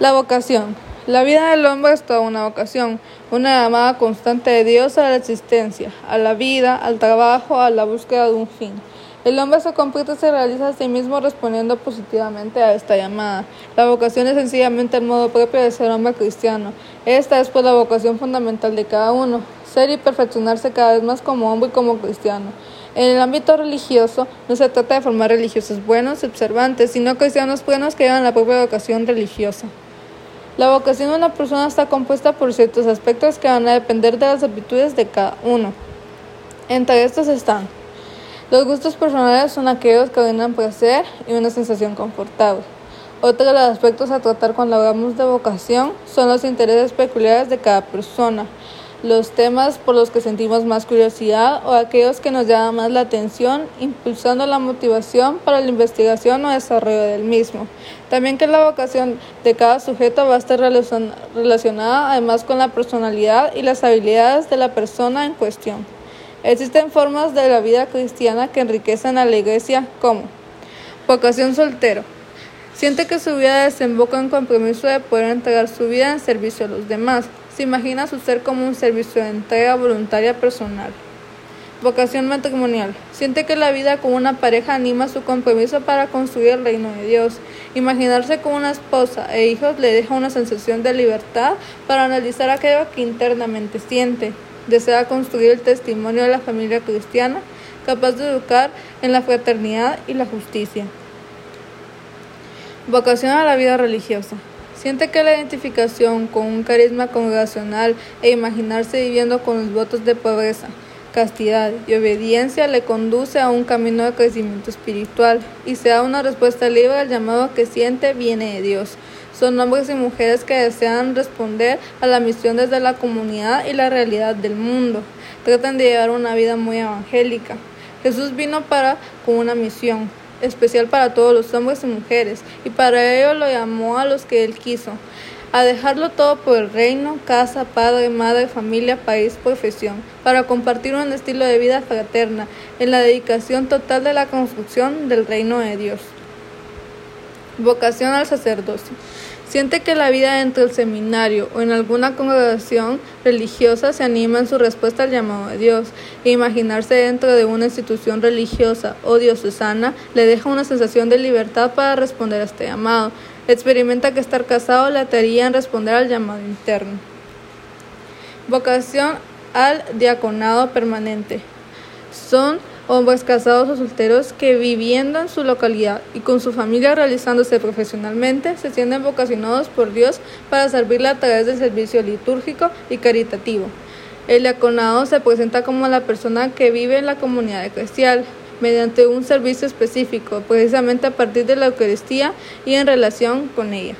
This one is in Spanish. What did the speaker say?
La vocación. La vida del hombre es toda una vocación, una llamada constante de Dios a la existencia, a la vida, al trabajo, a la búsqueda de un fin. El hombre se completa y se realiza a sí mismo respondiendo positivamente a esta llamada. La vocación es sencillamente el modo propio de ser hombre cristiano. Esta es pues la vocación fundamental de cada uno, ser y perfeccionarse cada vez más como hombre y como cristiano. En el ámbito religioso, no se trata de formar religiosos buenos y observantes, sino cristianos buenos que llevan la propia vocación religiosa. La vocación de una persona está compuesta por ciertos aspectos que van a depender de las aptitudes de cada uno. Entre estos están los gustos personales son aquellos que brindan placer y una sensación confortable. Otro de los aspectos a tratar cuando hablamos de vocación son los intereses peculiares de cada persona los temas por los que sentimos más curiosidad o aquellos que nos llaman más la atención, impulsando la motivación para la investigación o desarrollo del mismo. También que la vocación de cada sujeto va a estar relacionada además con la personalidad y las habilidades de la persona en cuestión. Existen formas de la vida cristiana que enriquecen a la iglesia como vocación soltero. Siente que su vida desemboca en compromiso de poder entregar su vida en servicio a los demás. Se imagina su ser como un servicio de entrega voluntaria personal. Vocación matrimonial. Siente que la vida con una pareja anima su compromiso para construir el reino de Dios. Imaginarse con una esposa e hijos le deja una sensación de libertad para analizar aquello que internamente siente. Desea construir el testimonio de la familia cristiana, capaz de educar en la fraternidad y la justicia. Vocación a la vida religiosa. Siente que la identificación con un carisma congregacional e imaginarse viviendo con los votos de pobreza, castidad y obediencia le conduce a un camino de crecimiento espiritual y se da una respuesta libre al llamado que siente viene de Dios. Son hombres y mujeres que desean responder a la misión desde la comunidad y la realidad del mundo. Tratan de llevar una vida muy evangélica. Jesús vino para con una misión, especial para todos los hombres y mujeres, y para ello lo llamó a los que él quiso, a dejarlo todo por el reino, casa, padre, madre, familia, país, profesión, para compartir un estilo de vida fraterna, en la dedicación total de la construcción del reino de Dios. Vocación al sacerdocio. Siente que la vida dentro del seminario o en alguna congregación religiosa se anima en su respuesta al llamado de Dios, e imaginarse dentro de una institución religiosa o diocesana le deja una sensación de libertad para responder a este llamado. Experimenta que estar casado le ataría en responder al llamado interno. Vocación al diaconado permanente. Son hombres casados o solteros que viviendo en su localidad y con su familia realizándose profesionalmente se sienten vocacionados por Dios para servirle a través del servicio litúrgico y caritativo. El diaconado se presenta como la persona que vive en la comunidad eclesial mediante un servicio específico, precisamente a partir de la Eucaristía y en relación con ella.